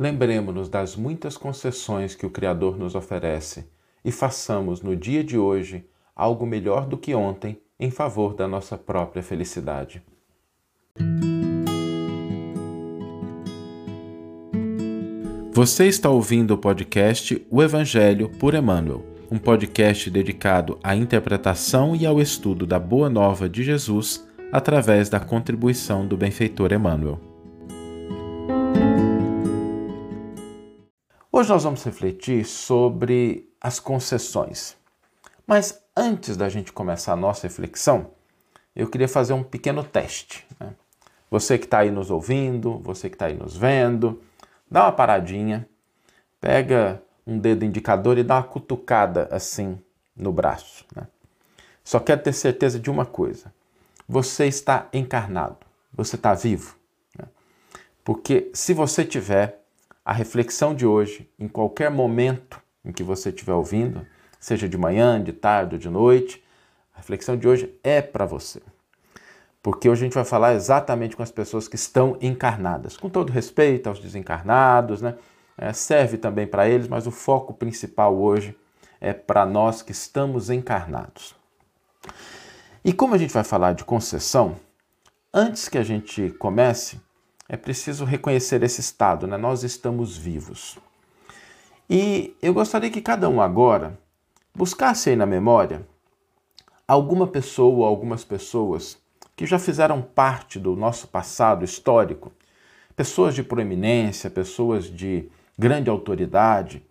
lembremos-nos das muitas concessões que o Criador nos oferece e façamos no dia de hoje algo melhor do que ontem em favor da nossa própria felicidade. Você está ouvindo o podcast O Evangelho por Emmanuel, um podcast dedicado à interpretação e ao estudo da Boa Nova de Jesus através da contribuição do benfeitor Emmanuel. Hoje nós vamos refletir sobre as concessões. Mas antes da gente começar a nossa reflexão, eu queria fazer um pequeno teste. Né? Você que está aí nos ouvindo, você que está aí nos vendo, dá uma paradinha, pega um dedo indicador e dá uma cutucada assim no braço. Né? Só quero ter certeza de uma coisa: você está encarnado, você está vivo. Né? Porque se você tiver a reflexão de hoje, em qualquer momento em que você estiver ouvindo, seja de manhã, de tarde ou de noite, a reflexão de hoje é para você porque hoje a gente vai falar exatamente com as pessoas que estão encarnadas. Com todo respeito aos desencarnados, né? É, serve também para eles, mas o foco principal hoje é para nós que estamos encarnados. E como a gente vai falar de concessão, antes que a gente comece, é preciso reconhecer esse estado, né? Nós estamos vivos. E eu gostaria que cada um agora buscasse aí na memória alguma pessoa ou algumas pessoas que já fizeram parte do nosso passado histórico, pessoas de proeminência, pessoas de grande autoridade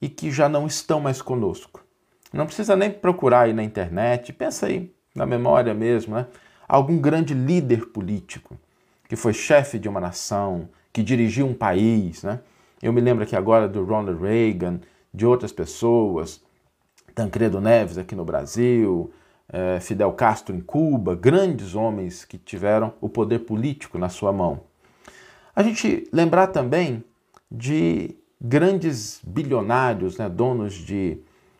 e que já não estão mais conosco. Não precisa nem procurar aí na internet, pensa aí na memória mesmo, né? Algum grande líder político que foi chefe de uma nação, que dirigiu um país, né? Eu me lembro aqui agora do Ronald Reagan, de outras pessoas, Tancredo Neves aqui no Brasil, é, Fidel Castro em Cuba, grandes homens que tiveram o poder político na sua mão. A gente lembrar também de grandes bilionários, né, donos de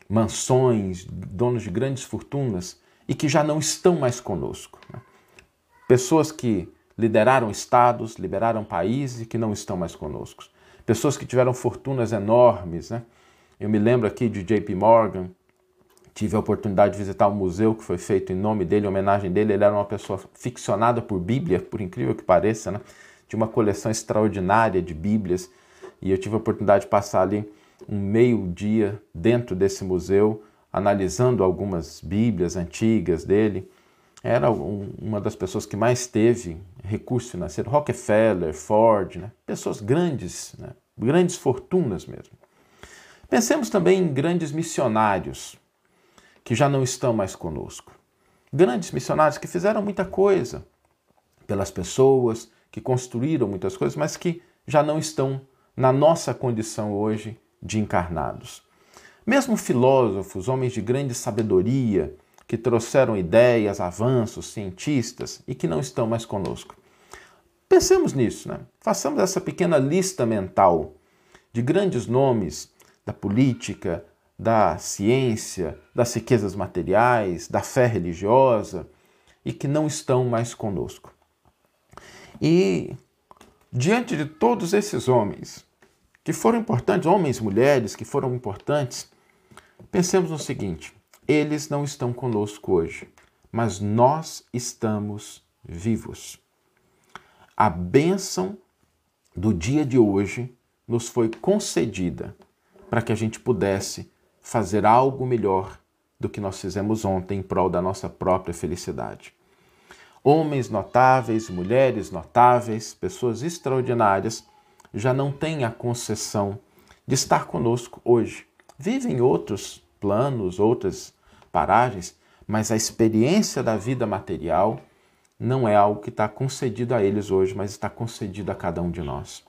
mansões, donos de grandes fortunas e que já não estão mais conosco. Né? Pessoas que lideraram estados, liberaram países que não estão mais conosco. Pessoas que tiveram fortunas enormes. Né? Eu me lembro aqui de JP Morgan, tive a oportunidade de visitar o um museu que foi feito em nome dele, em homenagem dele. Ele era uma pessoa ficcionada por Bíblia, por incrível que pareça, né? Tinha uma coleção extraordinária de Bíblias e eu tive a oportunidade de passar ali um meio dia dentro desse museu, analisando algumas Bíblias antigas dele. Era um, uma das pessoas que mais teve recurso financeiro, Rockefeller, Ford, né? pessoas grandes, né? grandes fortunas mesmo. Pensemos também em grandes missionários, que já não estão mais conosco. Grandes missionários que fizeram muita coisa pelas pessoas, que construíram muitas coisas, mas que já não estão na nossa condição hoje de encarnados. Mesmo filósofos, homens de grande sabedoria, que trouxeram ideias, avanços, cientistas e que não estão mais conosco. Pensemos nisso, né? Façamos essa pequena lista mental de grandes nomes da política, da ciência, das riquezas materiais, da fé religiosa e que não estão mais conosco. E diante de todos esses homens, que foram importantes, homens e mulheres que foram importantes, pensemos no seguinte: eles não estão conosco hoje, mas nós estamos vivos. A bênção do dia de hoje nos foi concedida para que a gente pudesse fazer algo melhor do que nós fizemos ontem em prol da nossa própria felicidade. Homens notáveis, mulheres notáveis, pessoas extraordinárias já não têm a concessão de estar conosco hoje. Vivem outros planos, outras paragens, mas a experiência da vida material não é algo que está concedido a eles hoje, mas está concedido a cada um de nós.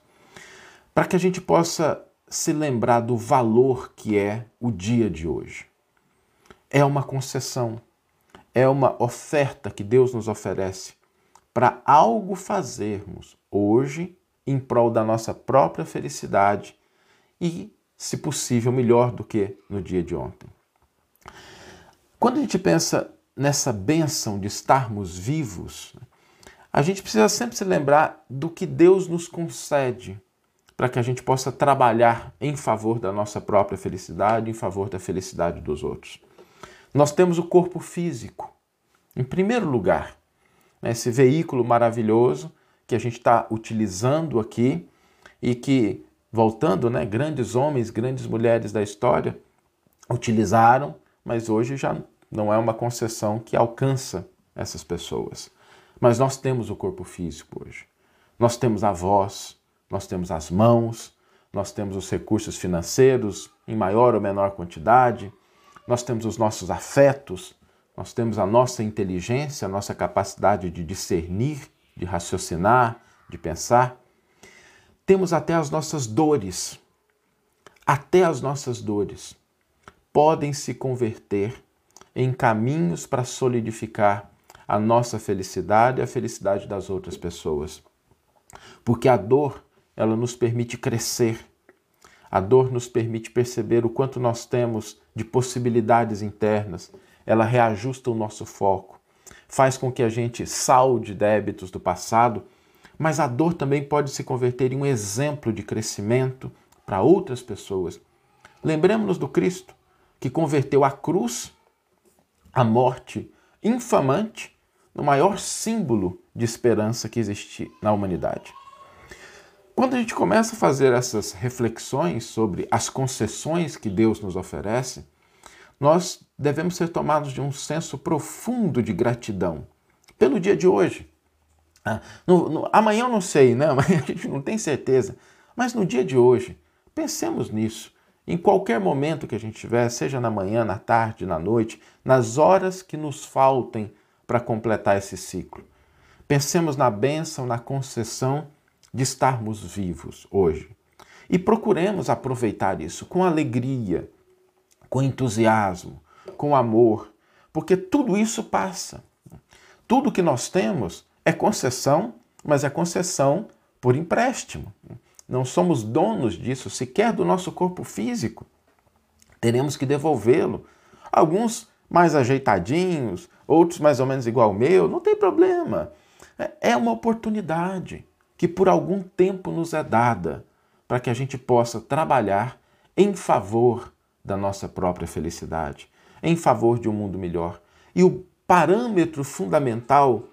Para que a gente possa se lembrar do valor que é o dia de hoje. É uma concessão, é uma oferta que Deus nos oferece para algo fazermos hoje em prol da nossa própria felicidade e, se possível, melhor do que no dia de ontem. Quando a gente pensa nessa bênção de estarmos vivos, a gente precisa sempre se lembrar do que Deus nos concede para que a gente possa trabalhar em favor da nossa própria felicidade, em favor da felicidade dos outros. Nós temos o corpo físico, em primeiro lugar, né, esse veículo maravilhoso que a gente está utilizando aqui e que, voltando, né, grandes homens, grandes mulheres da história utilizaram, mas hoje já não é uma concessão que alcança essas pessoas. Mas nós temos o corpo físico hoje. Nós temos a voz, nós temos as mãos, nós temos os recursos financeiros em maior ou menor quantidade, nós temos os nossos afetos, nós temos a nossa inteligência, a nossa capacidade de discernir, de raciocinar, de pensar. Temos até as nossas dores. Até as nossas dores podem se converter em caminhos para solidificar a nossa felicidade e a felicidade das outras pessoas. Porque a dor ela nos permite crescer. A dor nos permite perceber o quanto nós temos de possibilidades internas. Ela reajusta o nosso foco, faz com que a gente salde débitos do passado, mas a dor também pode se converter em um exemplo de crescimento para outras pessoas. Lembremos-nos do Cristo, que converteu a cruz, a morte infamante, no maior símbolo de esperança que existe na humanidade. Quando a gente começa a fazer essas reflexões sobre as concessões que Deus nos oferece, nós devemos ser tomados de um senso profundo de gratidão pelo dia de hoje. Ah, no, no, amanhã eu não sei, né? Amanhã a gente não tem certeza. Mas no dia de hoje, pensemos nisso. Em qualquer momento que a gente tiver, seja na manhã, na tarde, na noite, nas horas que nos faltem para completar esse ciclo. Pensemos na bênção, na concessão de estarmos vivos hoje. E procuremos aproveitar isso com alegria, com entusiasmo, com amor, porque tudo isso passa. Tudo que nós temos é concessão, mas é concessão por empréstimo. Não somos donos disso, sequer do nosso corpo físico. Teremos que devolvê-lo. Alguns mais ajeitadinhos, outros mais ou menos igual ao meu, não tem problema. É uma oportunidade que por algum tempo nos é dada para que a gente possa trabalhar em favor da nossa própria felicidade, em favor de um mundo melhor. E o parâmetro fundamental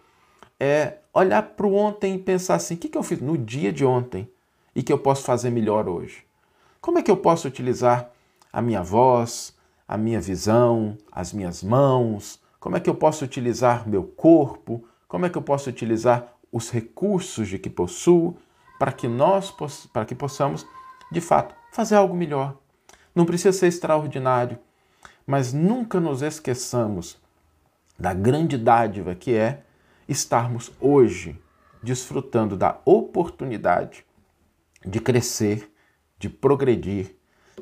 é olhar para o ontem e pensar assim: o que, que eu fiz no dia de ontem e que eu posso fazer melhor hoje? Como é que eu posso utilizar a minha voz, a minha visão, as minhas mãos? Como é que eu posso utilizar meu corpo? Como é que eu posso utilizar os recursos de que possuo para que nós para que possamos, de fato, fazer algo melhor. Não precisa ser extraordinário, mas nunca nos esqueçamos da grande dádiva que é estarmos hoje desfrutando da oportunidade de crescer, de progredir,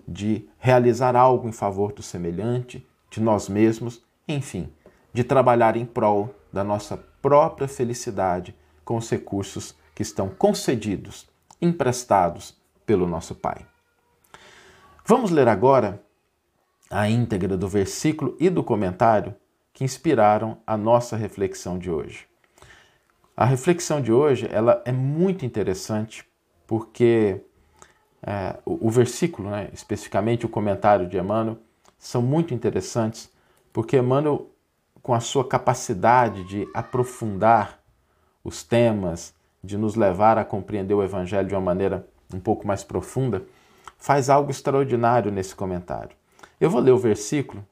de realizar algo em favor do semelhante, de nós mesmos, enfim, de trabalhar em prol da nossa própria felicidade com os recursos que estão concedidos, emprestados pelo nosso Pai. Vamos ler agora a íntegra do versículo e do comentário que inspiraram a nossa reflexão de hoje. A reflexão de hoje ela é muito interessante porque é, o, o, versículo, né, especificamente o comentário de Emmanuel, são muito interessantes porque Emmanuel, com a sua capacidade de aprofundar os temas, de nos levar a compreender o Evangelho de uma maneira um pouco mais profunda, faz algo extraordinário nesse comentário. Eu vou ler o versículo,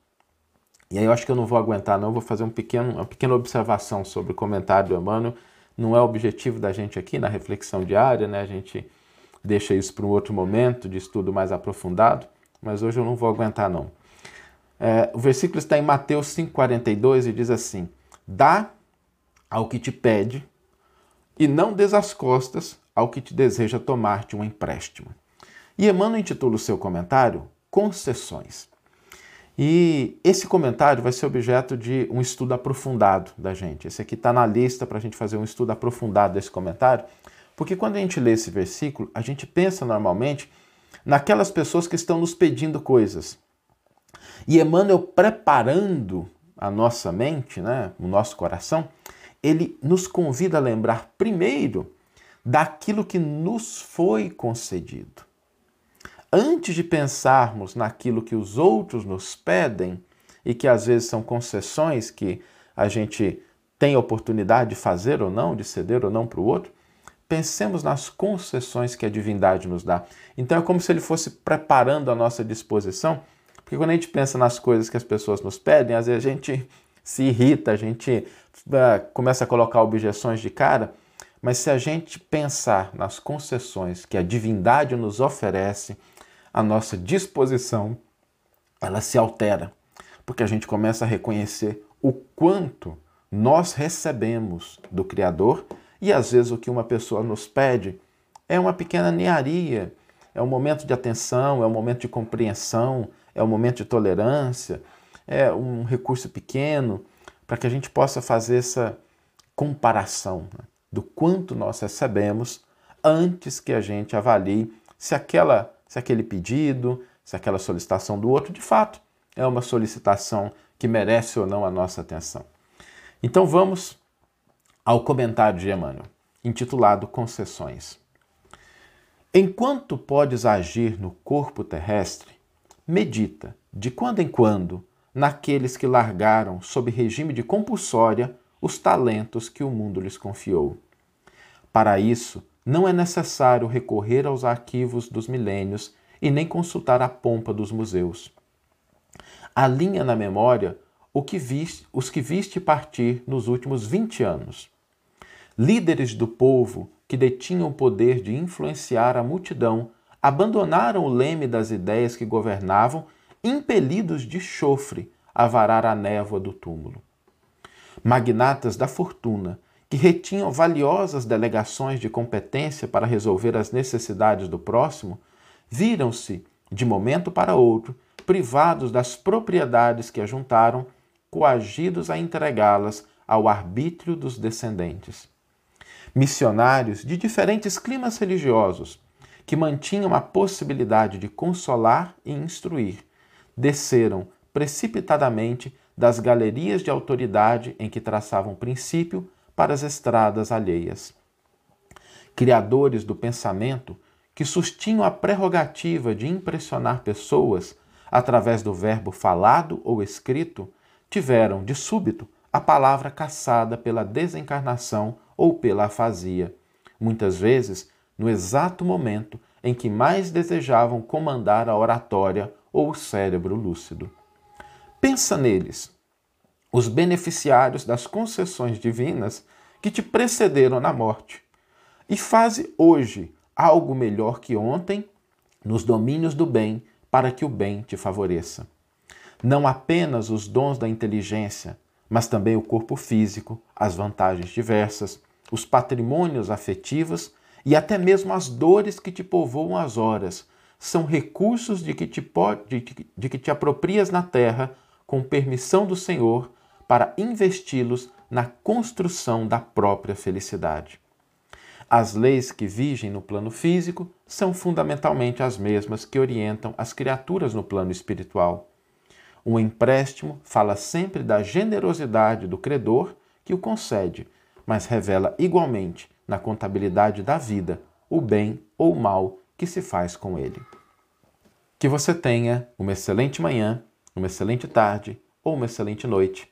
e aí eu acho que eu não vou aguentar, não, eu vou fazer um pequeno, uma pequena observação sobre o comentário do Emmanuel. Não é o objetivo da gente aqui na reflexão diária, né? A gente deixa isso para um outro momento de estudo mais aprofundado, mas hoje eu não vou aguentar, não. É, o versículo está em Mateus 5,42 e diz assim: Dá ao que te pede e não des as costas ao que te deseja tomar-te um empréstimo. E Emmanuel intitula o seu comentário Concessões. E esse comentário vai ser objeto de um estudo aprofundado da gente. Esse aqui está na lista para a gente fazer um estudo aprofundado desse comentário, porque quando a gente lê esse versículo, a gente pensa normalmente naquelas pessoas que estão nos pedindo coisas. E Emmanuel preparando a nossa mente, né, o nosso coração, ele nos convida a lembrar primeiro daquilo que nos foi concedido. Antes de pensarmos naquilo que os outros nos pedem, e que às vezes são concessões que a gente tem oportunidade de fazer ou não, de ceder ou não para o outro, pensemos nas concessões que a divindade nos dá. Então é como se ele fosse preparando a nossa disposição, porque quando a gente pensa nas coisas que as pessoas nos pedem, às vezes a gente se irrita, a gente uh, começa a colocar objeções de cara, mas se a gente pensar nas concessões que a divindade nos oferece, a nossa disposição ela se altera, porque a gente começa a reconhecer o quanto nós recebemos do Criador e às vezes o que uma pessoa nos pede é uma pequena nearia, é um momento de atenção, é um momento de compreensão, é um momento de tolerância, é um recurso pequeno para que a gente possa fazer essa comparação né, do quanto nós recebemos antes que a gente avalie se aquela, se aquele pedido, se aquela solicitação do outro de fato é uma solicitação que merece ou não a nossa atenção. Então vamos ao comentário de Emmanuel, intitulado Concessões. Enquanto podes agir no corpo terrestre, medita, de quando em quando, naqueles que largaram, sob regime de compulsória, os talentos que o mundo lhes confiou. Para isso, não é necessário recorrer aos arquivos dos milênios e nem consultar a pompa dos museus. Alinha na memória que viste, os que viste partir nos últimos 20 anos. Líderes do povo que detinham o poder de influenciar a multidão abandonaram o leme das ideias que governavam, impelidos de chofre a varar a névoa do túmulo. Magnatas da fortuna, retinham valiosas delegações de competência para resolver as necessidades do próximo, viram-se, de momento para outro, privados das propriedades que ajuntaram coagidos a entregá-las ao arbítrio dos descendentes. Missionários de diferentes climas religiosos, que mantinham a possibilidade de consolar e instruir, desceram precipitadamente das galerias de autoridade em que traçavam princípio para as estradas alheias. Criadores do pensamento que sustinham a prerrogativa de impressionar pessoas através do verbo falado ou escrito, tiveram, de súbito, a palavra caçada pela desencarnação ou pela afasia, muitas vezes no exato momento em que mais desejavam comandar a oratória ou o cérebro lúcido. Pensa neles, os beneficiários das concessões divinas que te precederam na morte, e faze hoje algo melhor que ontem nos domínios do bem para que o bem te favoreça. Não apenas os dons da inteligência, mas também o corpo físico, as vantagens diversas, os patrimônios afetivos e até mesmo as dores que te povoam as horas, são recursos de que te, pode, de, de que te aproprias na terra com permissão do Senhor para investi-los na construção da própria felicidade. As leis que vigem no plano físico são fundamentalmente as mesmas que orientam as criaturas no plano espiritual. Um empréstimo fala sempre da generosidade do credor que o concede, mas revela igualmente, na contabilidade da vida, o bem ou o mal que se faz com ele. Que você tenha uma excelente manhã, uma excelente tarde ou uma excelente noite